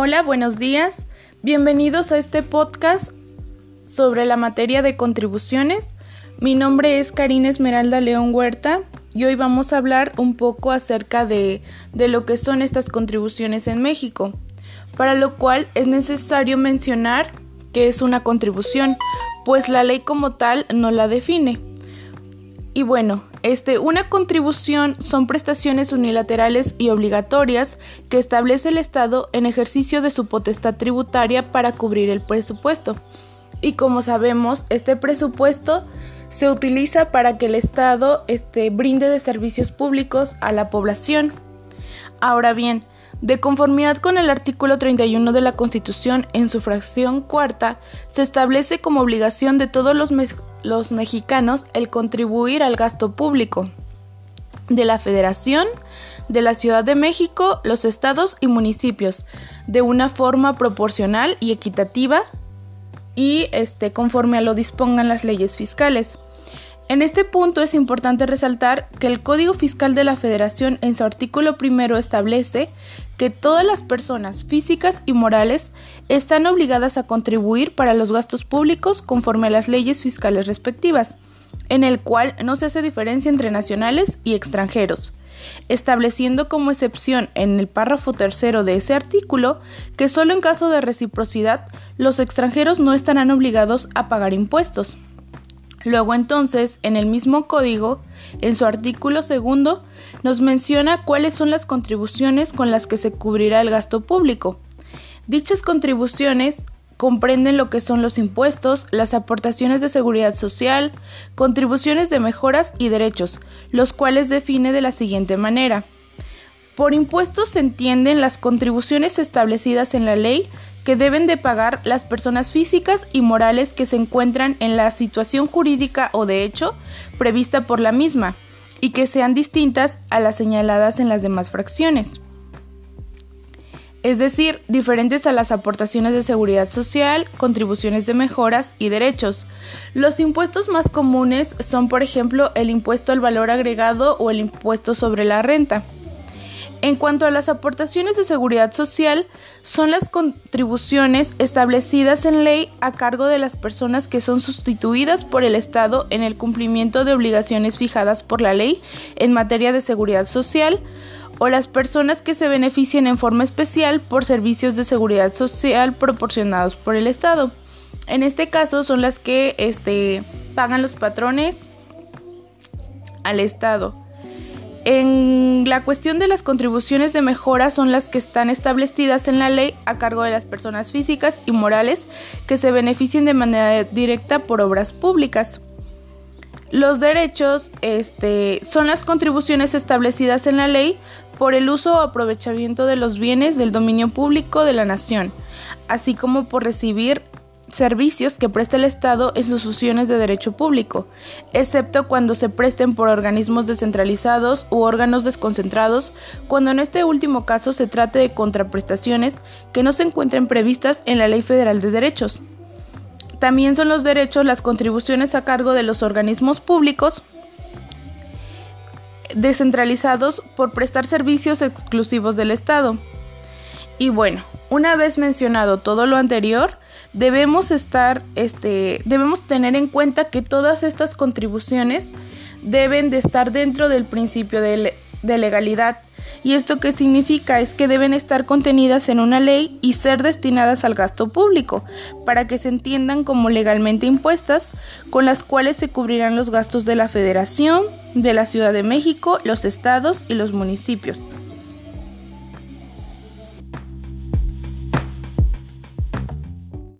Hola, buenos días. Bienvenidos a este podcast sobre la materia de contribuciones. Mi nombre es Karina Esmeralda León Huerta y hoy vamos a hablar un poco acerca de, de lo que son estas contribuciones en México, para lo cual es necesario mencionar que es una contribución, pues la ley como tal no la define. Y bueno, este, una contribución son prestaciones unilaterales y obligatorias que establece el Estado en ejercicio de su potestad tributaria para cubrir el presupuesto. Y como sabemos, este presupuesto se utiliza para que el Estado este, brinde de servicios públicos a la población. Ahora bien, de conformidad con el artículo 31 de la Constitución, en su fracción cuarta, se establece como obligación de todos los, los mexicanos el contribuir al gasto público de la Federación, de la Ciudad de México, los estados y municipios, de una forma proporcional y equitativa y este, conforme a lo dispongan las leyes fiscales. En este punto es importante resaltar que el Código Fiscal de la Federación en su artículo primero establece que todas las personas físicas y morales están obligadas a contribuir para los gastos públicos conforme a las leyes fiscales respectivas, en el cual no se hace diferencia entre nacionales y extranjeros, estableciendo como excepción en el párrafo tercero de ese artículo que solo en caso de reciprocidad los extranjeros no estarán obligados a pagar impuestos. Luego entonces, en el mismo código, en su artículo segundo, nos menciona cuáles son las contribuciones con las que se cubrirá el gasto público. Dichas contribuciones comprenden lo que son los impuestos, las aportaciones de seguridad social, contribuciones de mejoras y derechos, los cuales define de la siguiente manera. Por impuestos se entienden las contribuciones establecidas en la ley que deben de pagar las personas físicas y morales que se encuentran en la situación jurídica o de hecho prevista por la misma y que sean distintas a las señaladas en las demás fracciones. Es decir, diferentes a las aportaciones de seguridad social, contribuciones de mejoras y derechos. Los impuestos más comunes son, por ejemplo, el impuesto al valor agregado o el impuesto sobre la renta. En cuanto a las aportaciones de seguridad social, son las contribuciones establecidas en ley a cargo de las personas que son sustituidas por el Estado en el cumplimiento de obligaciones fijadas por la ley en materia de seguridad social o las personas que se beneficien en forma especial por servicios de seguridad social proporcionados por el Estado. En este caso son las que este, pagan los patrones al Estado. En la cuestión de las contribuciones de mejora son las que están establecidas en la ley a cargo de las personas físicas y morales que se beneficien de manera directa por obras públicas. Los derechos este, son las contribuciones establecidas en la ley por el uso o aprovechamiento de los bienes del dominio público de la nación, así como por recibir servicios que presta el Estado en sus funciones de derecho público, excepto cuando se presten por organismos descentralizados u órganos desconcentrados, cuando en este último caso se trate de contraprestaciones que no se encuentren previstas en la Ley Federal de Derechos. También son los derechos las contribuciones a cargo de los organismos públicos descentralizados por prestar servicios exclusivos del Estado. Y bueno, una vez mencionado todo lo anterior, debemos estar, este, debemos tener en cuenta que todas estas contribuciones deben de estar dentro del principio de, de legalidad. ¿Y esto qué significa? Es que deben estar contenidas en una ley y ser destinadas al gasto público, para que se entiendan como legalmente impuestas, con las cuales se cubrirán los gastos de la Federación, de la Ciudad de México, los estados y los municipios